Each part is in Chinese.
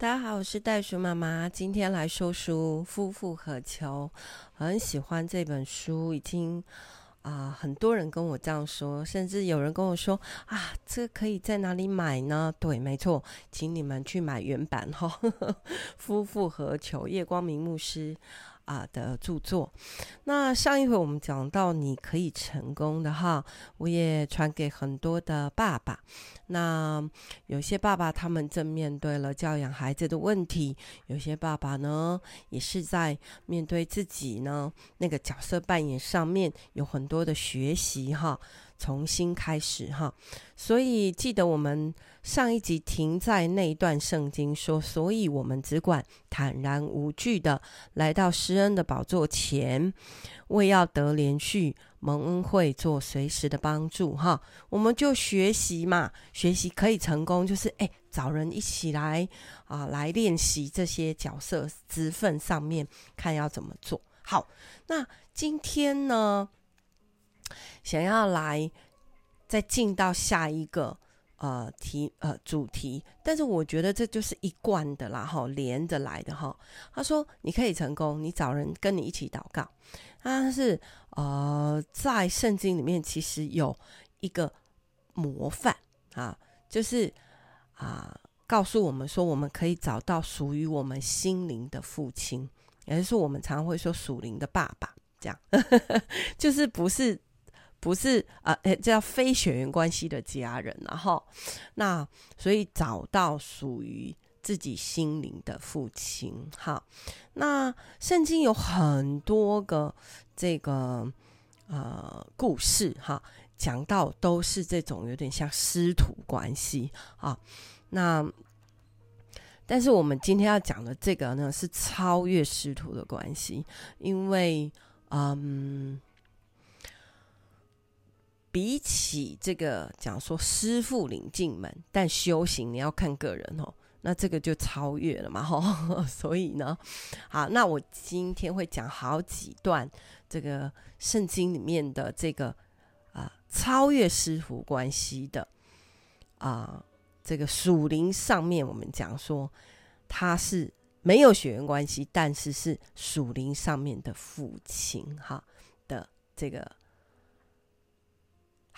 大家好，我是袋鼠妈妈，今天来说书《夫复何求》，很喜欢这本书，已经啊、很多人跟我这样说，甚至有人跟我说啊，这可以在哪里买呢？对，没错，请你们去买原版哈，《夫复何求》夜光明牧师。啊的著作，那上一回我们讲到你可以成功的哈，我也传给很多的爸爸。那有些爸爸他们正面对了教养孩子的问题，有些爸爸呢也是在面对自己呢那个角色扮演上面有很多的学习哈。重新开始哈，所以记得我们上一集停在那一段圣经说，所以我们只管坦然无惧的来到施恩的宝座前，为要得连续蒙恩惠，做随时的帮助哈。我们就学习嘛，学习可以成功，就是哎，找人一起来啊，来练习这些角色职分上面，看要怎么做好。那今天呢，想要来再进到下一个呃题呃主题，但是我觉得这就是一贯的啦哈，连着来的哈。他说你可以成功，你找人跟你一起祷告。他是呃在圣经里面其实有一个模范啊，就是啊告诉我们说我们可以找到属于我们心灵的父亲，也就是我们常会说属灵的爸爸，这样 就是不是。不是啊，呃，叫非血缘关系的家人，然后那所以找到属于自己心灵的父亲。好，那圣经有很多个这个呃故事哈，讲到都是这种有点像师徒关系啊。那但是我们今天要讲的这个呢，是超越师徒的关系，因为嗯。比起这个讲说师傅领进门，但修行你要看个人哦，那这个就超越了嘛吼。所以呢，好，那我今天会讲好几段这个圣经里面的这个啊、超越师傅关系的啊、这个属灵上面，我们讲说他是没有血缘关系，但是是属灵上面的父亲哈的这个。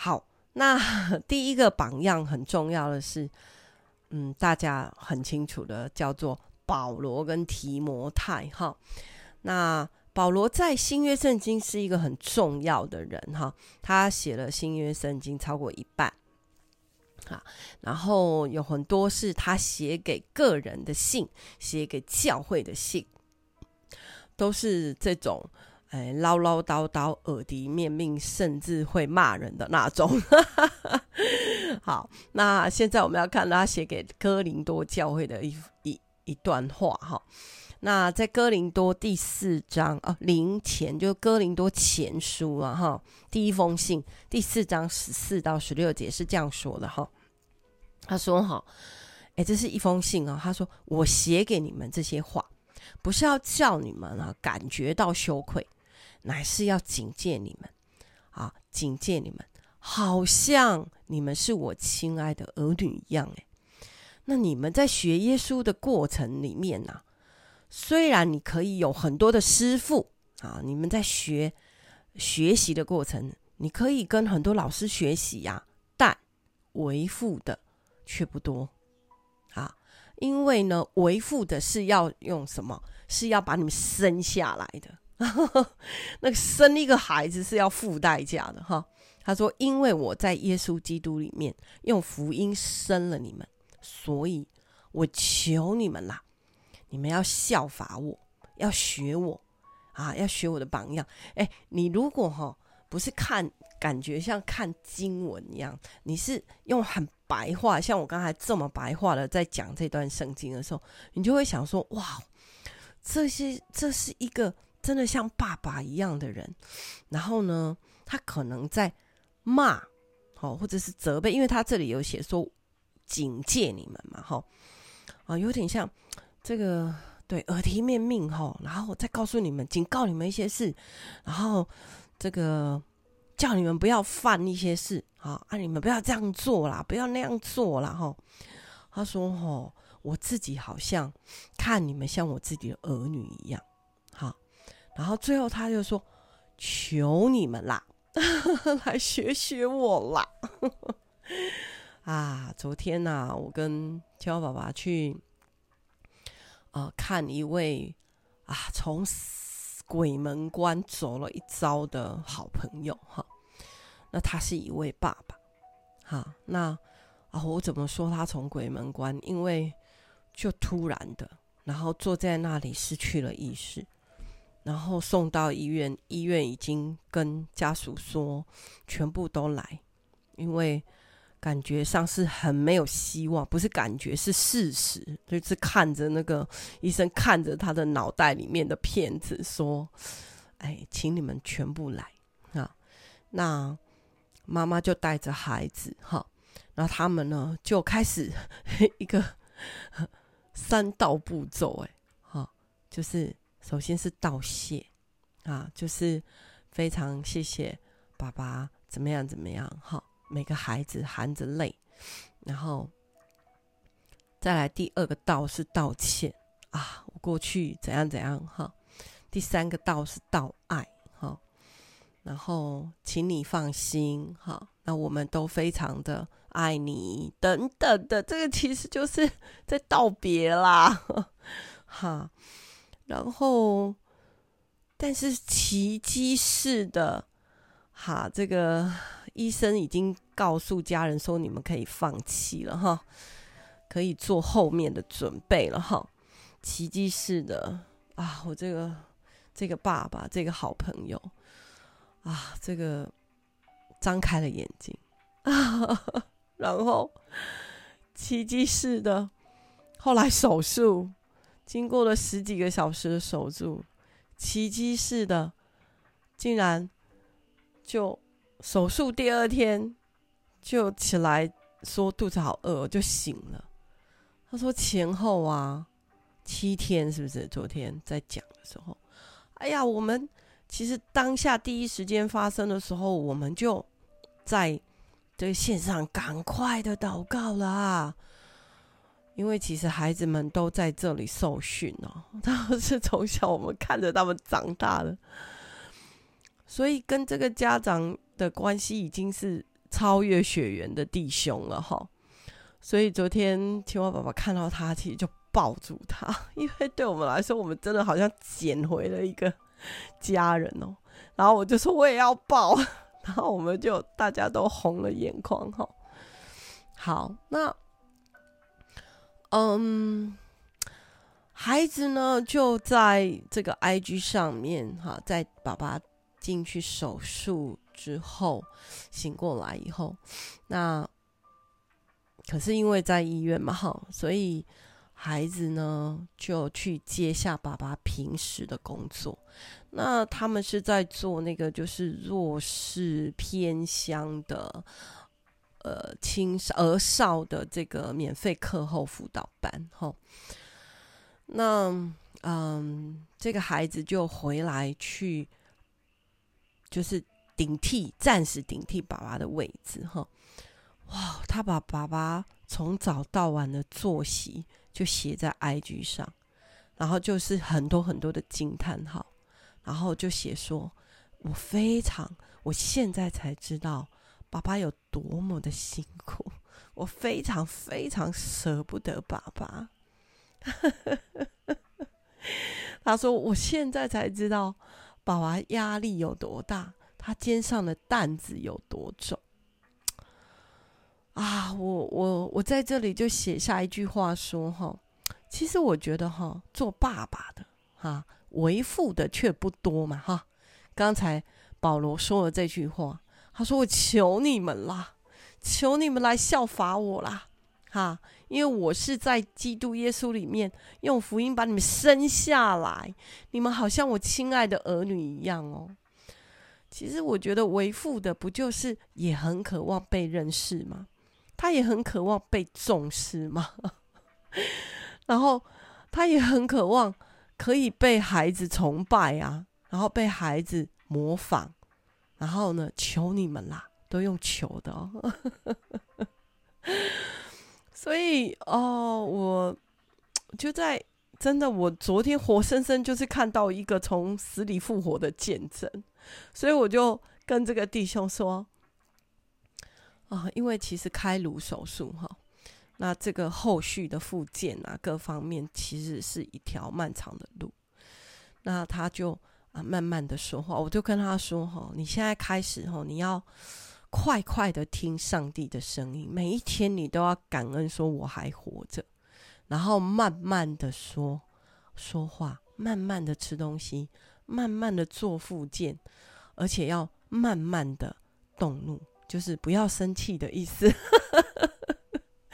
好，那 第一个榜样很重要的是，嗯，大家很清楚的叫做保罗跟提摩太哈。那保罗在新约圣经是一个很重要的人哈，他写了新约圣经超过一半，啊，然后有很多是他写给个人的信，写给教会的信，都是这种。哎，唠唠叨叨、耳提面命，甚至会骂人的那种。好，那现在我们要看他写给哥林多教会的一一一段话哈。那在哥林多第四章啊，林前就哥林多前书啊哈，第一封信第四章十四到十六节是这样说的哈。他说哈，哎，这是一封信啊。他说我写给你们这些话，不是要叫你们啊感觉到羞愧。乃是要警戒你们，啊，警戒你们，好像你们是我亲爱的儿女一样。诶，那你们在学耶稣的过程里面呢、虽然你可以有很多的师傅啊，你们在学学习的过程，你可以跟很多老师学习呀、但为父的却不多啊，因为呢，为父的是要用什么？是要把你们生下来的。那生一个孩子是要付代价的哈。他说：“因为我在耶稣基督里面用福音生了你们，所以我求你们啦，你们要效法我，要学我啊，要学我的榜样。哎，你如果哈不是看感觉像看经文一样，你是用很白话，像我刚才这么白话的在讲这段圣经的时候，你就会想说：哇，这些这是一个。”真的像爸爸一样的人，然后呢，他可能在骂，哦，或者是责备，因为他这里有写说警戒你们嘛，哈，啊，有点像这个对耳提面命，哈，然后再告诉你们，警告你们一些事，然后这个叫你们不要犯一些事，啊，啊，你们不要这样做啦，不要那样做啦，哈。他说，哈，我自己好像看你们像我自己的儿女一样。然后最后他就说：“求你们啦，来学学我啦！” 啊，昨天呐、啊，我跟青蛙爸爸去啊、看一位啊从鬼门关走了一遭的好朋友哈。那他是一位爸爸，哈，那啊我怎么说他从鬼门关？因为就突然的，然后坐在那里失去了意识，然后送到医院，医院已经跟家属说全部都来，因为。感觉上是很没有希望，不是感觉是事实，就是看着那个医生看着他的脑袋里面的片子说：“哎，请你们全部来啊！”那妈妈就带着孩子哈，然后他们呢就开始 一个 三道步骤，哎，哈，就是首先是道谢啊，就是非常谢谢爸爸怎么样怎么样哈。每个孩子含着泪，然后再来第二个道是道歉啊，我过去怎样怎样哈。第三个道是道爱哈，然后请你放心哈，那我们都非常的爱你等等的，这个其实就是在道别啦哈。然后，但是奇迹式的哈，这个。医生已经告诉家人说：“你们可以放弃了哈，可以做后面的准备了哈。”奇迹似的啊！我这个这个爸爸，这个好朋友啊，这个张开了眼睛啊，然后奇迹似的，后来手术，经过了十几个小时的手术，奇迹似的，竟然就。手术第二天就起来说肚子好饿，就醒了。他说前后啊七天，是不是？昨天在讲的时候，哎呀，我们其实当下第一时间发生的时候，我们就在这个线上赶快的祷告了啊，因为其实孩子们都在这里受训哦，他们是从小我们看着他们长大的，所以跟这个家长。的关系已经是超越血缘的弟兄了哈，所以昨天青蛙爸爸看到他，其实就抱住他，因为对我们来说，我们真的好像捡回了一个家人哦。然后我就说我也要抱，然后我们就大家都红了眼眶哈。好，那嗯，孩子呢就在这个 IG 上面哈，在爸爸进去手术。之后醒过来以后，那可是因为在医院嘛，哈，所以孩子呢就去接下爸爸平时的工作。那他们是在做那个就是弱势偏乡的呃青少儿少的这个免费课后辅导班，哈。那嗯，这个孩子就回来去，就是。顶替，暂时顶替爸爸的位置，哈，哇！他把爸爸从早到晚的作息就写在 IG 上，然后就是很多很多的惊叹号，然后就写说：“我非常，我现在才知道爸爸有多么的辛苦，我非常非常舍不得爸爸。”他说：“我现在才知道爸爸压力有多大。”他肩上的担子有多重啊！我我我在这里就写下一句话说哈，其实我觉得哈，做爸爸的哈，为父的却不多嘛哈。刚才保罗说了这句话，他说：“我求你们啦，求你们来效法我啦，哈，因为我是在基督耶稣里面用福音把你们生下来，你们好像我亲爱的儿女一样哦。”其实我觉得为父的不就是也很渴望被认识吗？他也很渴望被重视吗？然后他也很渴望可以被孩子崇拜啊，然后被孩子模仿，然后呢，求你们啦，都用求的哦。所以哦，我就在真的，我昨天活生生就是看到一个从死里复活的见证，所以我就跟这个弟兄说啊，因为其实开颅手术哈，那这个后续的复健啊，各方面其实是一条漫长的路。那他就啊慢慢的说话，我就跟他说哈，你现在开始哈，你要快快的听上帝的声音，每一天你都要感恩，说我还活着。然后慢慢的说说话，慢慢的吃东西，慢慢的做复健，而且要慢慢的动怒，就是不要生气的意思。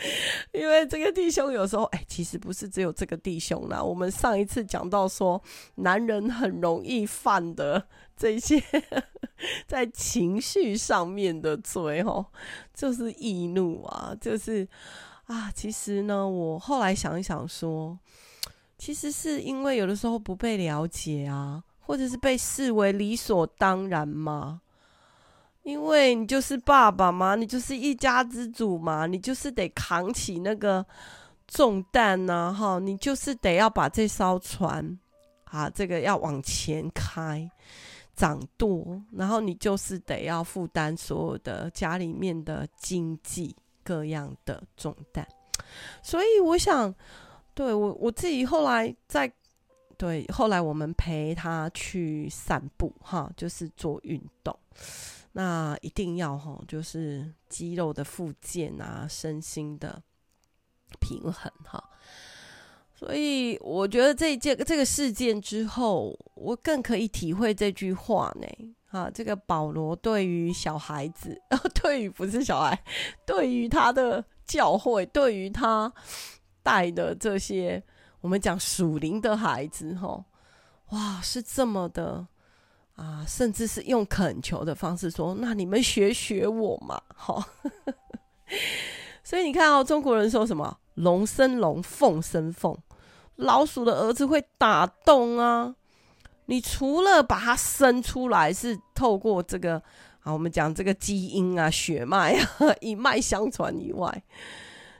因为这个弟兄有时候，哎，其实不是只有这个弟兄啦。我们上一次讲到说，男人很容易犯的这些 在情绪上面的罪，哦，就是易怒啊，就是。啊，其实呢，我后来想一想说，其实是因为有的时候不被了解啊，或者是被视为理所当然嘛。因为你就是爸爸嘛，你就是一家之主嘛，你就是得扛起那个重担呐，哈，你就是得要把这艘船啊，这个要往前开，掌舵，然后你就是得要负担所有的家里面的经济。各样的重担，所以我想，对我我自己后来在对后来我们陪他去散步哈，就是做运动，那一定要哈，就是肌肉的复健啊，身心的平衡哈。所以我觉得这件这个事件之后，我更可以体会这句话呢。啊，这个保罗对于小孩子，哦，对于不是小孩，对于他的教会，对于他带的这些我们讲属灵的孩子，哈，哇，是这么的啊，甚至是用恳求的方式说：“那你们学学我嘛，哈。”所以你看哦，中国人说什么“龙生龙，凤生凤”，老鼠的儿子会打洞啊。你除了把它生出来是透过这个啊，我们讲这个基因啊、血脉啊 一脉相传以外，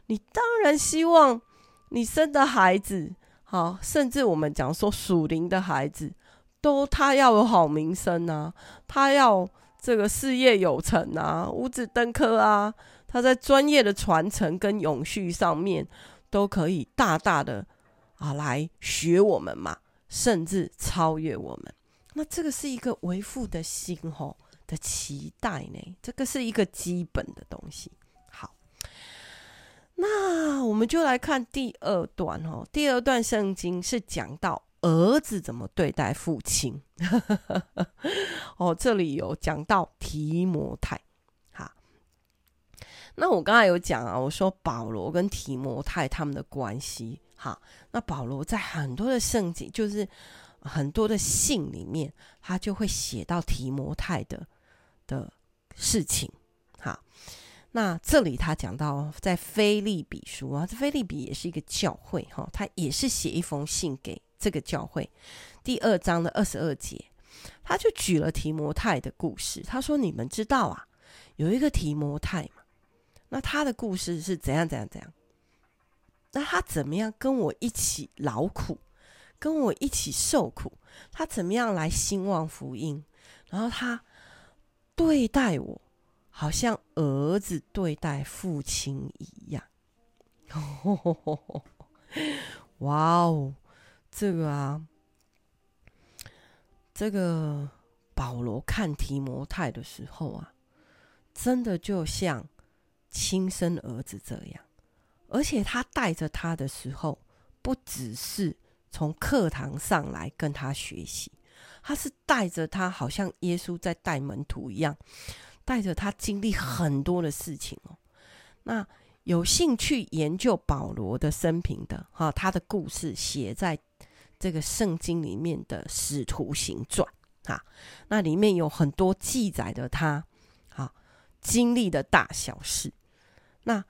你当然希望你生的孩子，好，甚至我们讲说属灵的孩子，都他要有好名声啊，他要这个事业有成啊，五子登科啊，他在专业的传承跟永续上面都可以大大的啊来学我们嘛。甚至超越我们，那这个是一个为父的心吼的期待呢，这个是一个基本的东西。好，那我们就来看第二段哦。第二段圣经是讲到儿子怎么对待父亲。哦，这里有讲到提摩太。哈，那我刚才有讲啊，我说保罗跟提摩太他们的关系。哈，那保罗在很多的圣经，就是很多的信里面，他就会写到提摩太的的事情。哈，那这里他讲到在腓利比书啊，这腓利比也是一个教会哈，他也是写一封信给这个教会。第二章的二十二节，他就举了提摩太的故事。他说：“你们知道啊，有一个提摩太嘛，那他的故事是怎样怎样怎样。”那他怎么样跟我一起劳苦，跟我一起受苦？他怎么样来兴旺福音？然后他对待我，好像儿子对待父亲一样。哇哦，这个啊，这个保罗看提摩太的时候啊，真的就像亲生儿子这样。而且他带着他的时候，不只是从课堂上来跟他学习，他是带着他，好像耶稣在带门徒一样，带着他经历很多的事情哦。那有兴趣研究保罗的生平的哈，他的故事写在这个圣经里面的《使徒行传》哈，那里面有很多记载的他啊经历的大小事，那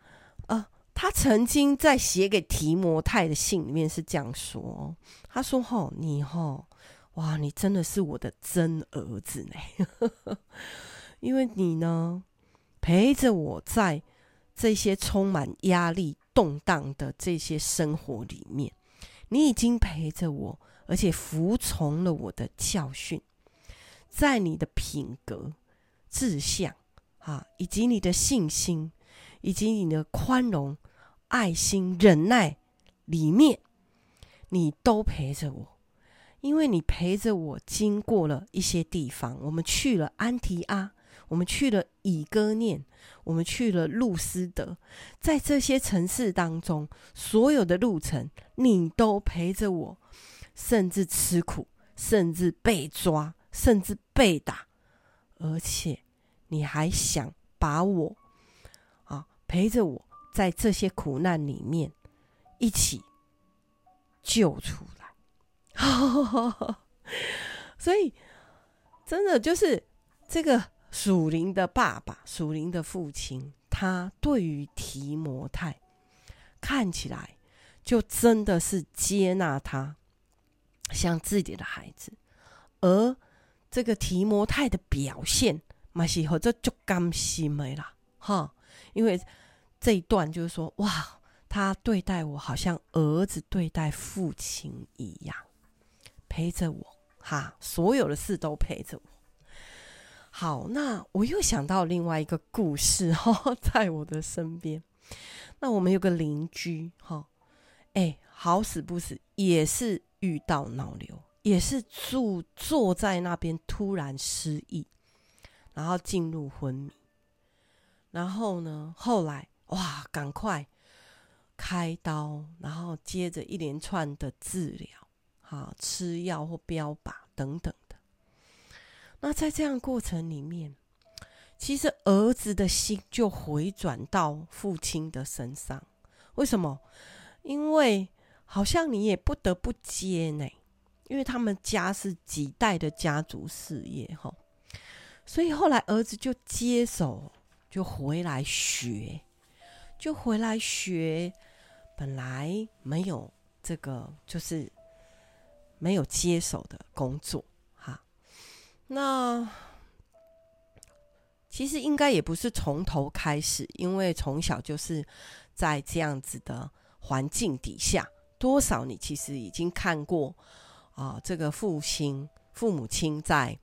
呃。他曾经在写给提摩太的信里面是这样说：“他说，吼，你吼，哇，你真的是我的真儿子呢，因为你呢，陪着我在这些充满压力、动荡的这些生活里面，你已经陪着我，而且服从了我的教训，在你的品格、志向啊，以及你的信心，以及你的宽容、爱心、忍耐里面，你都陪着我。因为你陪着我经过了一些地方，我们去了安提阿，我们去了以哥念，我们去了路斯德，在这些城市当中，所有的路程你都陪着我，甚至吃苦，甚至被抓，甚至被打，而且你还想把我啊陪着我在这些苦难里面一起救出来。所以，真的就是这个属灵的爸爸、属灵的父亲，他对于提摩太看起来就真的是接纳他，像自己的孩子。而这个提摩太的表现，嘛是和这就甘心没了哈。因为这一段就是说，哇，他对待我好像儿子对待父亲一样。陪着我，哈，所有的事都陪着我。好，那我又想到另外一个故事哈，在我的身边。那我们有个邻居哈，哎，好死不死也是遇到脑瘤，也是住坐在那边突然失忆，然后进入昏迷。然后呢，后来哇，赶快开刀，然后接着一连串的治疗。啊，吃药或标靶等等。那在这样过程里面，其实儿子的心就回转到父亲的身上。为什么？因为好像你也不得不接呢，因为他们家是几代的家族事业哈。所以后来儿子就接手，就回来学，就回来学。本来没有这个，就是。没有接手的工作，那其实应该也不是从头开始，因为从小就是在这样子的环境底下，多少你其实已经看过啊、这个父亲、父母亲在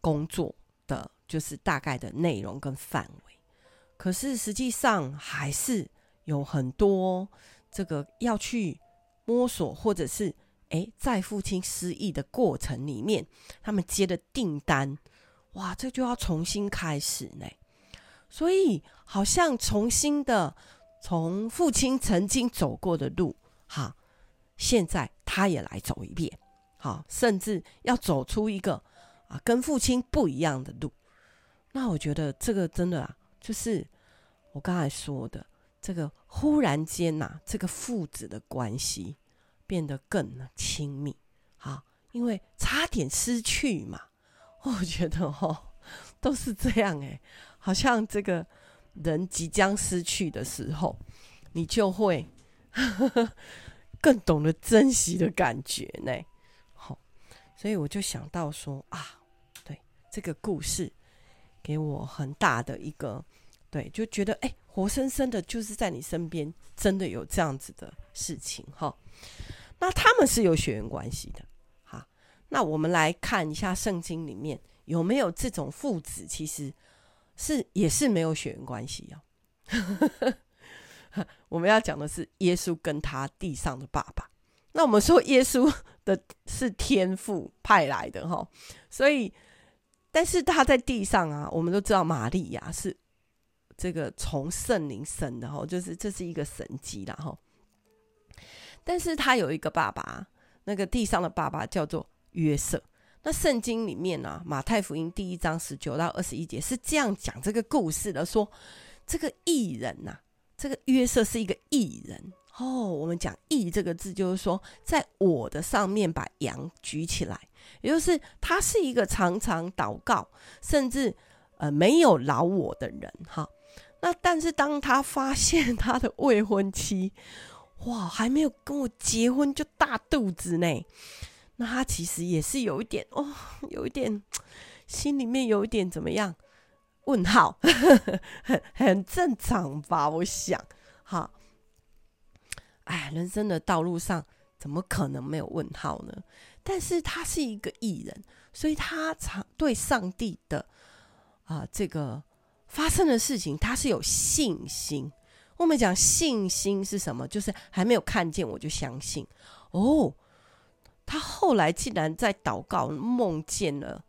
工作的就是大概的内容跟范围，可是实际上还是有很多这个要去摸索，或者是。诶，在父亲失忆的过程里面，他们接的订单，哇，这就要重新开始呢。所以，好像重新的从父亲曾经走过的路，哈，现在他也来走一遍，好，甚至要走出一个啊，跟父亲不一样的路。那我觉得这个真的啊，就是我刚才说的这个忽然间呐、这个父子的关系。变得更亲密，好，因为差点失去嘛。我觉得哦，都是这样诶，好像这个人即将失去的时候，你就会 更懂得珍惜的感觉呢。好，所以我就想到说啊，对这个故事给我很大的一个对，就觉得哎，活生生的就是在你身边，真的有这样子的事情哈。那他们是有血缘关系的，哈，那我们来看一下圣经里面有没有这种父子，其实是也是没有血缘关系哦。我们要讲的是耶稣跟他地上的爸爸。那我们说耶稣的是天父派来的哈，所以但是他在地上啊，我们都知道玛利亚是这个从圣灵生的哈，就是这是一个神迹啦哈。但是他有一个爸爸，那个地上的爸爸叫做约瑟。那圣经里面呢、啊，马太福音第一章十九到二十一节是这样讲这个故事的：说这个艺人呐、啊，这个约瑟是一个艺人哦。我们讲义这个字，就是说在我的上面把羊举起来，也就是他是一个常常祷告，甚至呃没有老我的人哈。那但是当他发现他的未婚妻。哇，还没有跟我结婚就大肚子呢，那他其实也是有一点哦，有一点 心里面有一点怎么样？问号，很 很正常吧？我想，哈，哎，人生的道路上怎么可能没有问号呢？但是他是一个艺人，所以他常对上帝的啊、这个发生的事情，他是有信心。我们讲信心是什么？就是还没有看见我就相信哦。他后来竟然在祷告梦见了，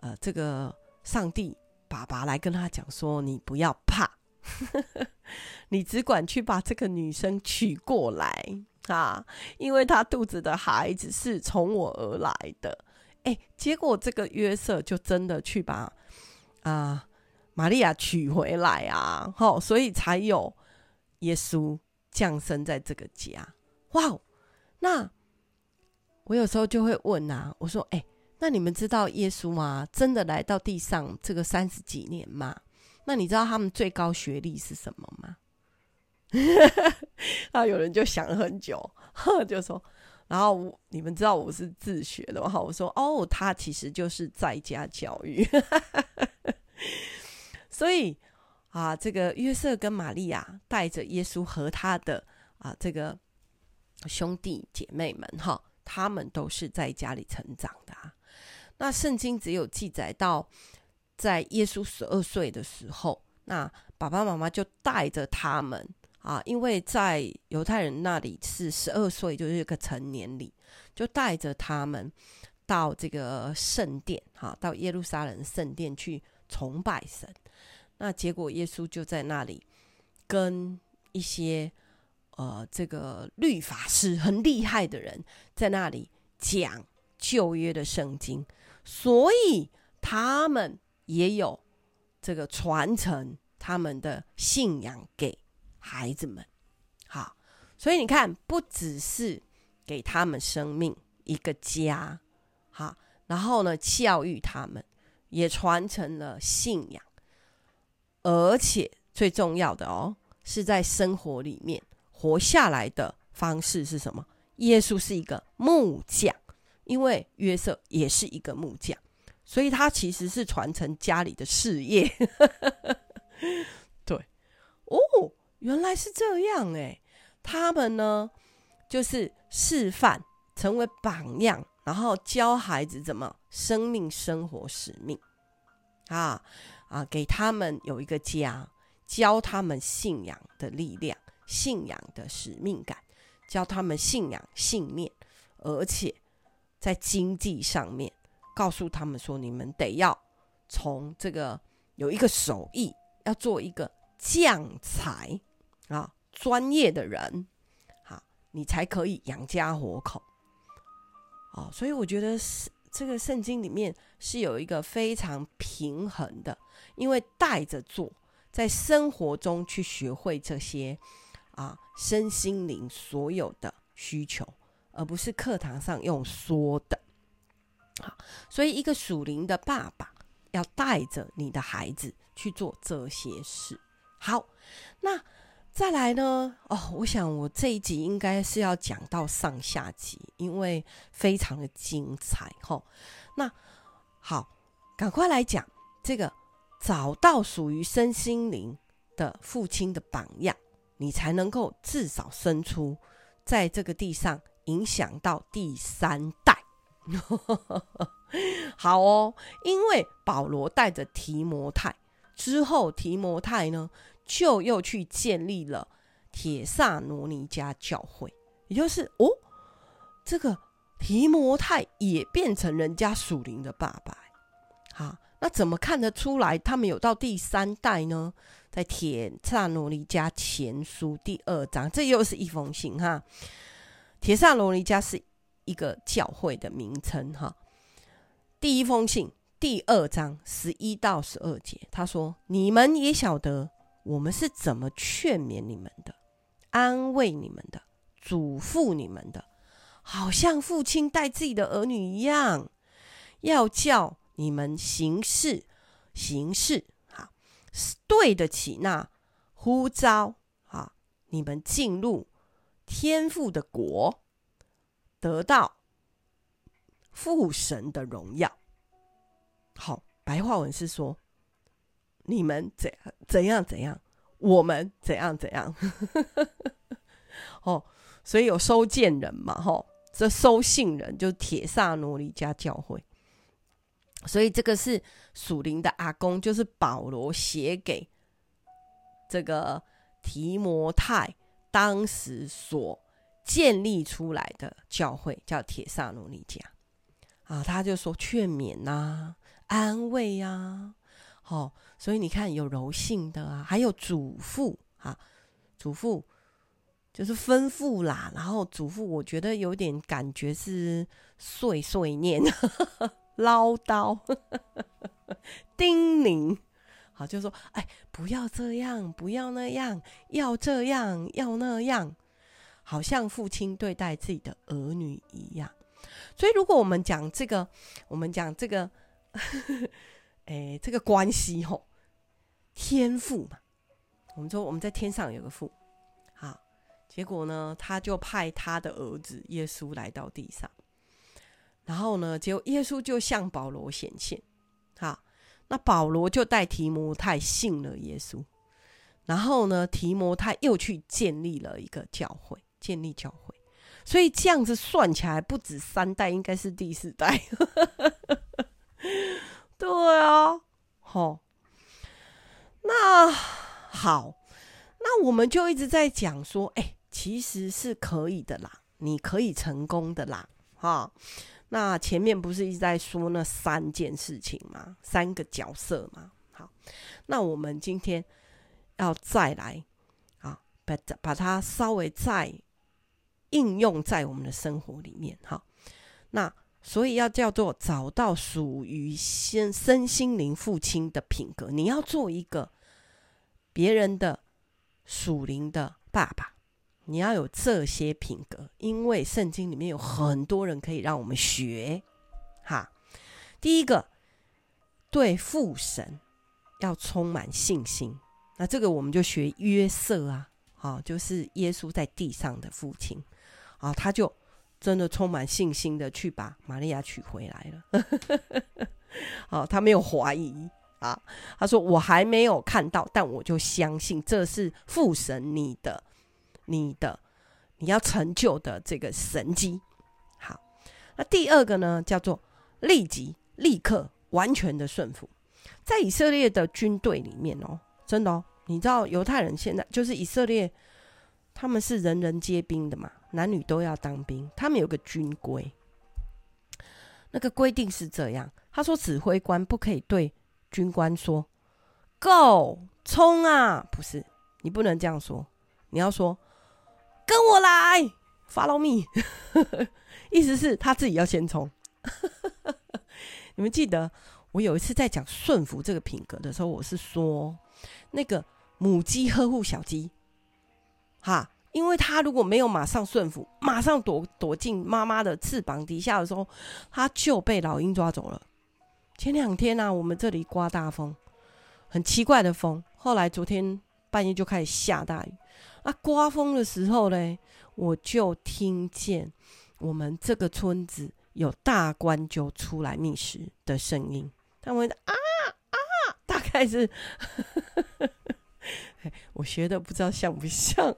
呃，这个上帝爸爸来跟他讲说：“你不要怕，你只管去把这个女生娶过来啊，因为她肚子的孩子是从我而来的。”哎，结果这个约瑟就真的去把啊玛利亚娶回来啊，好，所以才有耶稣降生在这个家。哇，那。我有时候就会问啊，我说：“哎，那你们知道耶稣吗？真的来到地上这个三十几年吗？那你知道他们最高学历是什么吗？” 啊，有人就想了很久，就说：“然后你们知道我是自学的吗？”我说：“哦，他其实就是在家教育。” 所以啊，这个约瑟跟玛利亚带着耶稣和他的啊这个兄弟姐妹们哈。他们都是在家里成长的啊。那圣经只有记载到，在耶稣十二岁的时候，那爸爸妈妈就带着他们啊，因为在犹太人那里是十二岁就是一个成年礼，就带着他们到这个圣殿，哈，到耶路撒冷圣殿去崇拜神。那结果耶稣就在那里跟一些。呃，这个律法师很厉害的人在那里讲旧约的圣经，所以他们也有这个传承他们的信仰给孩子们。好，所以你看，不只是给他们生命一个家，好，然后呢，教育他们，也传承了信仰，而且最重要的哦，是在生活里面。活下来的方式是什么？耶稣是一个木匠，因为约瑟也是一个木匠，所以他其实是传承家里的事业。对，哦，原来是这样哎，他们呢就是示范，成为榜样，然后教孩子怎么生命、生活、使命啊啊，给他们有一个家，教他们信仰的力量。信仰的使命感，教他们信仰信念，而且在经济上面告诉他们说：你们得要从这个有一个手艺，要做一个匠才啊，专业的人，好，你才可以养家活口。哦，所以我觉得是这个圣经里面是有一个非常平衡的，因为带着做，在生活中去学会这些。啊，身心灵所有的需求，而不是课堂上用说的。好，所以一个属灵的爸爸要带着你的孩子去做这些事。好，那再来呢？哦，我想我这一集应该是要讲到上下集，因为非常的精彩。吼，那好，赶快来讲这个，找到属于身心灵的父亲的榜样。你才能够至少生出在这个地上影响到第三代。好哦，因为保罗带着提摩太之后，提摩太呢就又去建立了铁萨罗尼迦教会，也就是哦，这个提摩太也变成人家属灵的爸爸。好，那怎么看得出来他们有到第三代呢？在铁萨罗尼迦前书第二章，这又是一封信哈。铁萨罗尼迦是一个教会的名称哈。第一封信第二章十一到十二节，他说：“你们也晓得我们是怎么劝勉你们的，安慰你们的，嘱咐你们的，好像父亲带自己的儿女一样，要叫你们行事行事。”哈对得起那呼召啊！你们进入天父的国，得到父神的荣耀。好，白话文是说，你们怎怎样怎样，我们怎样怎样。哦，所以有收件人嘛，吼，这收信人就是帖撒罗尼加教会，所以这个是属灵的阿公，就是保罗写给这个提摩太当时所建立出来的教会，叫铁萨罗尼迦啊，他就说劝勉呐、啊，安慰呀、啊，哦，所以你看有柔性的啊，还有嘱咐啊，嘱咐。就是吩咐啦，然后嘱咐，我觉得有点感觉是碎碎念、唠叨、叮咛，好，就说，哎，不要这样，不要那样，要这样，要那样，好像父亲对待自己的儿女一样。所以，如果我们讲这个，我们讲这个，哎，这个关系吼，天父嘛，我们说我们在天上有个父。结果呢，他就派他的儿子耶稣来到地上，然后呢，结果耶稣就向保罗显现，好，那保罗就带提摩太信了耶稣，然后呢，提摩太又去建立了一个教会，建立教会，所以这样子算起来不止三代，应该是第四代，对啊，好，那好，那我们就一直在讲说，哎。其实是可以的啦，你可以成功的啦，哈。那前面不是一直在说那三件事情吗？三个角色吗？好，那我们今天要再来啊，把把它稍微再应用在我们的生活里面，哈。那所以要叫做找到属于先身心灵父亲的品格，你要做一个别人的属灵的爸爸。你要有这些品格，因为圣经里面有很多人可以让我们学。哈，第一个，对父神要充满信心。那这个我们就学约瑟啊，好，就是耶稣在地上的父亲啊，他就真的充满信心的去把玛利亚娶回来了。好，他没有怀疑啊，他说我还没有看到，但我就相信这是父神你的。你的你要成就的这个神迹，好，那第二个呢，叫做立即、立刻、完全的顺服。在以色列的军队里面哦，真的哦，你知道犹太人现在就是以色列，他们是人人皆兵的嘛，男女都要当兵。他们有个军规，那个规定是这样：他说，指挥官不可以对军官说 “Go，冲啊”，不是，你不能这样说，你要说。跟我来，Follow me，意思是他自己要先冲。你们记得我有一次在讲顺服这个品格的时候，我是说那个母鸡呵护小鸡，哈，因为他如果没有马上顺服，马上躲躲进妈妈的翅膀底下的时候，他就被老鹰抓走了。前两天呢、我们这里刮大风，很奇怪的风，后来昨天半夜就开始下大雨。啊，刮风的时候呢，我就听见我们这个村子有大冠鷲出来觅食的声音。他们 啊啊，大概是 我学的，不知道像不像？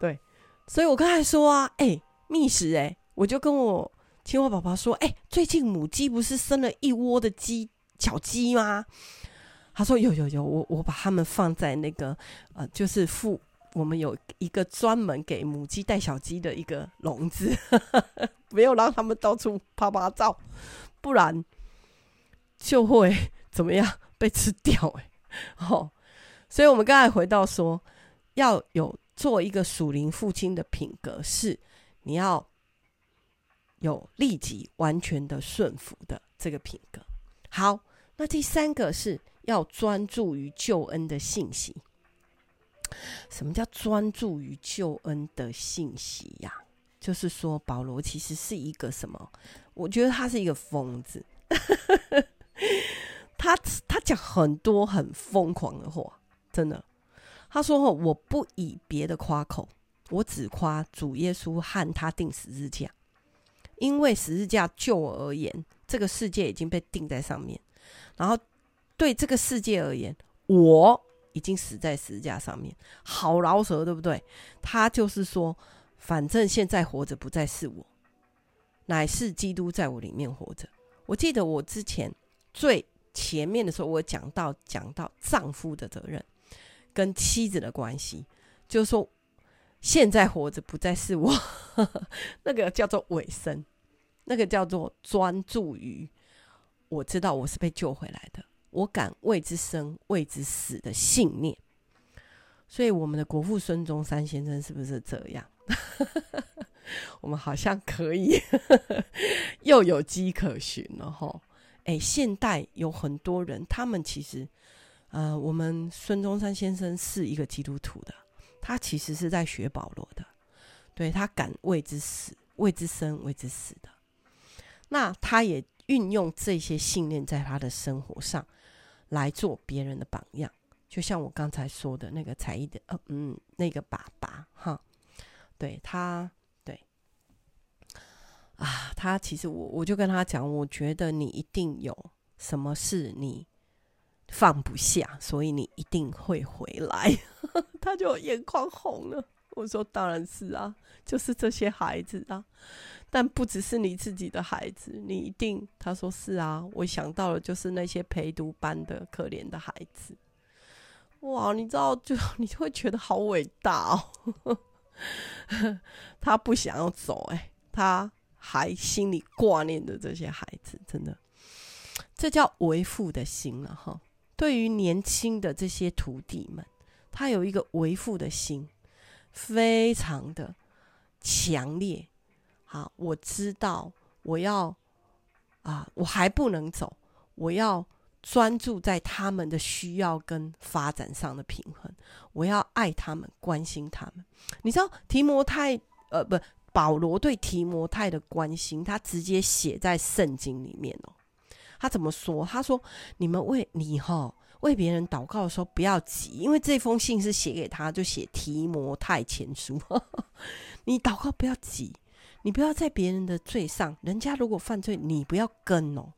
对，所以我刚才说啊，哎、欸，觅食哎，我就跟我青蛙宝宝说，哎、最近母鸡不是生了一窝的鸡小鸡吗？他说有有有，我我把它们放在那个呃，就是附。我们有一个专门给母鸡带小鸡的一个笼子，没有让他们到处趴趴照，不然就会 怎么样被吃掉哎。哦，所以我们刚才回到说，要有做一个属灵父亲的品格，是你要有立即完全的顺服的这个品格。好，那第三个是要专注于救恩的信息。什么叫专注于救恩的信息呀、就是说，保罗其实是一个什么？我觉得他是一个疯子。他他讲很多很疯狂的话，真的。他说：“我不以别的夸口，我只夸主耶稣和他钉十字架，因为十字架就我而言，这个世界已经被钉在上面。然后对这个世界而言，我。”已经死在十字架上面，好饶舌，对不对？他就是说，反正现在活着不再是我，乃是基督在我里面活着。我记得我之前最前面的时候，我讲到讲到丈夫的责任跟妻子的关系，就是说现在活着不再是我，那个叫做尾声，那个叫做专注于我知道我是被救回来的，我敢为之生为之死的信念。所以我们的国父孙中山先生是不是这样？我们好像可以 又有迹可循了哈。哎，现代有很多人，他们其实，呃，我们孙中山先生是一个基督徒的，他其实是在学保罗的，对，他敢为之死，为之生，为之死的。那他也运用这些信念在他的生活上来做别人的榜样，就像我刚才说的那个才艺的，呃，嗯，那个爸爸哈，对他对。啊，他其实我我就跟他讲，我觉得你一定有什么事你放不下，所以你一定会回来。他就眼眶红了。我说当然是啊，就是这些孩子啊，但不只是你自己的孩子，你一定。他说是啊，我想到了就是那些陪读班的可怜的孩子。哇，你知道就 你就会觉得好伟大哦。他不想要走，欸，诶，他。还心里挂念着这些孩子，真的，这叫为父的心了哈。对于年轻的这些徒弟们，他有一个为父的心，非常的强烈。好，我知道我要啊，我还不能走，我要专注在他们的需要跟发展上的平衡。我要爱他们，关心他们。你知道提摩太呃不？保罗对提摩太的关心，他直接写在圣经里面哦。他怎么说？他说：“你们为你哈为别人祷告的时候不要急，因为这封信是写给他，就写提摩太前书。你祷告不要急，你不要在别人的罪上，人家如果犯罪，你不要跟哦，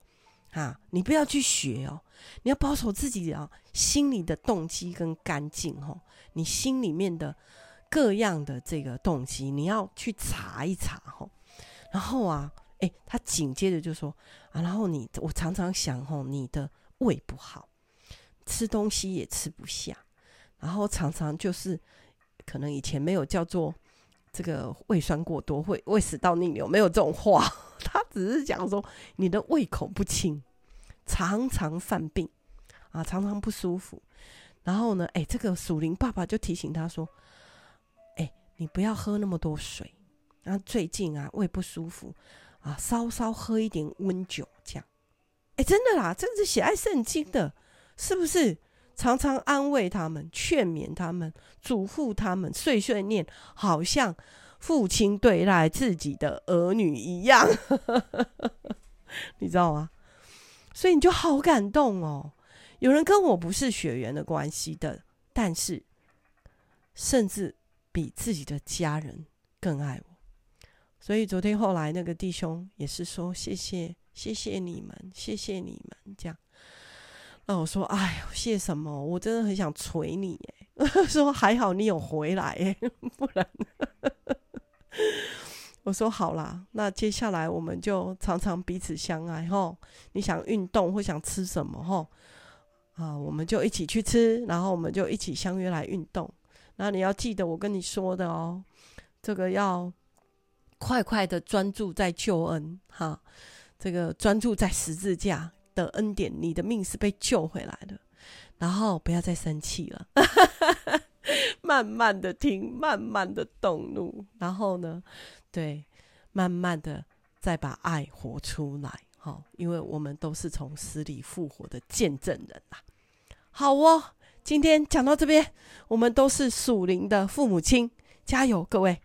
啊，你不要去学哦，你要保守自己啊心里的动机跟干净哦，你心里面的。”各样的这个动机，你要去查一查吼。然后啊，诶，他紧接着就说啊，然后你我常常想吼，你的胃不好，吃东西也吃不下，然后常常就是可能以前没有叫做这个胃酸过多，会胃食道逆流，没有这种话，他只是讲说你的胃口不清，常常犯病啊，常常不舒服。然后呢，诶，这个属灵爸爸就提醒他说。你不要喝那么多水，然后最近啊胃不舒服啊，稍稍喝一点温酒这样。哎，真的啦，这个是写爱圣经的，是不是？常常安慰他们，劝勉他们，嘱咐他们，碎碎念，好像父亲对待自己的儿女一样，你知道吗？所以你就好感动哦。有人跟我不是血缘的关系的，但是甚至。比自己的家人更爱我，所以昨天后来那个弟兄也是说谢谢谢谢你们谢谢你们这样，那我说哎呦谢什么？我真的很想捶你耶！说还好你有回来耶，不然 我说好啦，那接下来我们就常常彼此相爱吼。你想运动或想吃什么吼啊，我们就一起去吃，然后我们就一起相约来运动。那你要记得我跟你说的哦，这个要快快的专注在救恩哈，这个专注在十字架的恩典，你的命是被救回来的，然后不要再生气了，慢慢的听，慢慢的动怒，然后呢，对，慢慢的再把爱活出来，哈，因为我们都是从死里复活的见证人呐，好哦。今天讲到这边，我们都是属灵的父母亲，加油，各位！